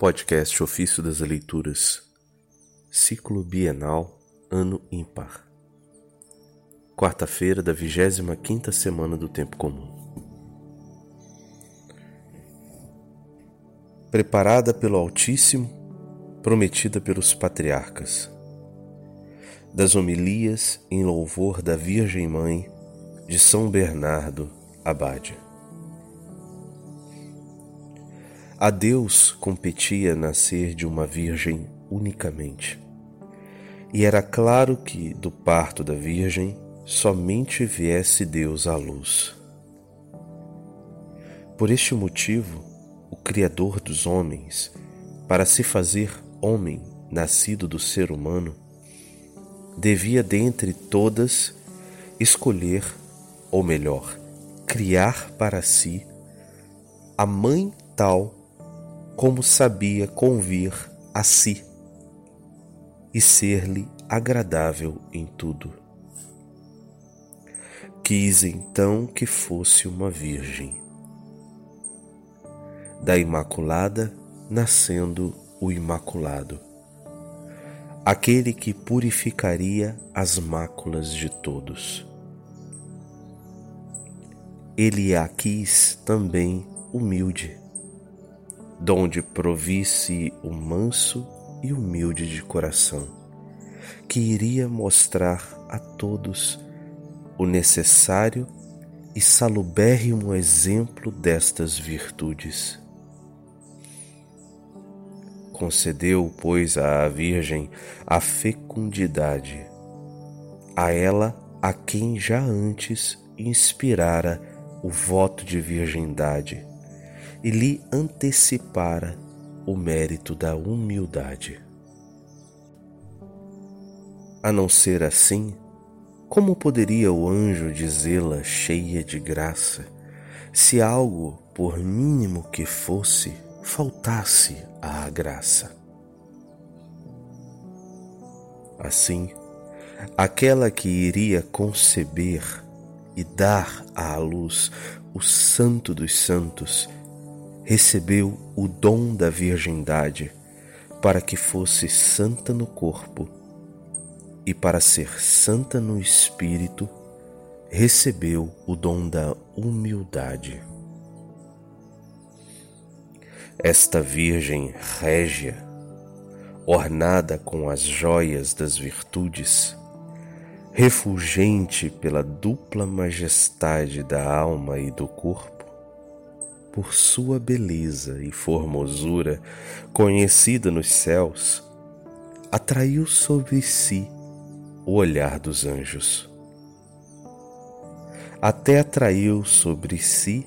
Podcast Ofício das Leituras, Ciclo Bienal, Ano Ímpar. Quarta-feira da 25ª semana do Tempo Comum. Preparada pelo Altíssimo, prometida pelos patriarcas. Das homilias em louvor da Virgem Mãe de São Bernardo Abade. A Deus competia nascer de uma virgem unicamente. E era claro que, do parto da Virgem, somente viesse Deus à luz. Por este motivo, o Criador dos homens, para se fazer homem nascido do ser humano, devia dentre todas escolher, ou melhor, criar para si a mãe tal como sabia convir a si e ser-lhe agradável em tudo. Quis então que fosse uma virgem. Da Imaculada nascendo o Imaculado, aquele que purificaria as máculas de todos. Ele a quis também humilde donde provisse o manso e humilde de coração, que iria mostrar a todos o necessário e salubérrimo exemplo destas virtudes. Concedeu, pois, à Virgem a fecundidade, a ela a quem já antes inspirara o voto de virgindade e lhe antecipara o mérito da humildade. A não ser assim, como poderia o anjo dizê-la cheia de graça, se algo, por mínimo que fosse, faltasse à graça? Assim, aquela que iria conceber e dar à luz o Santo dos Santos recebeu o dom da virgindade para que fosse santa no corpo e para ser santa no espírito, recebeu o dom da humildade. Esta Virgem régia, ornada com as joias das virtudes, refulgente pela dupla majestade da alma e do corpo, por sua beleza e formosura, conhecida nos céus, atraiu sobre si o olhar dos anjos. Até atraiu sobre si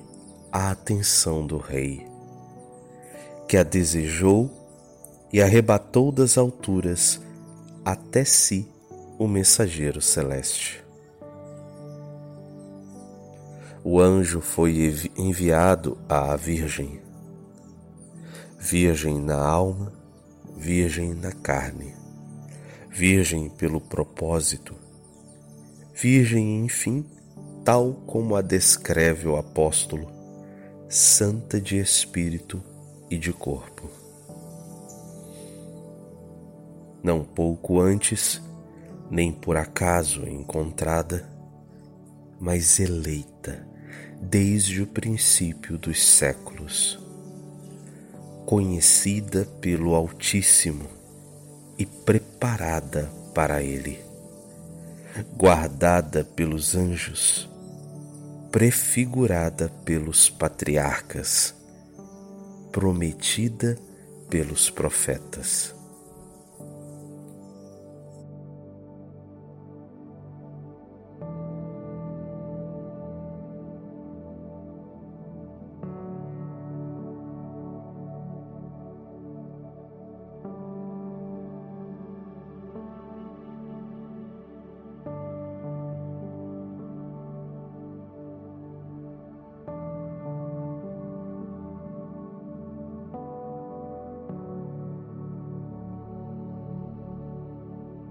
a atenção do Rei, que a desejou e arrebatou das alturas até si o mensageiro celeste o anjo foi enviado à Virgem, virgem na alma, virgem na carne, virgem pelo propósito, virgem, enfim, tal como a descreve o apóstolo, santa de espírito e de corpo. Não pouco antes, nem por acaso encontrada, mas eleita desde o princípio dos séculos, conhecida pelo Altíssimo e preparada para Ele, guardada pelos anjos, prefigurada pelos patriarcas, prometida pelos profetas.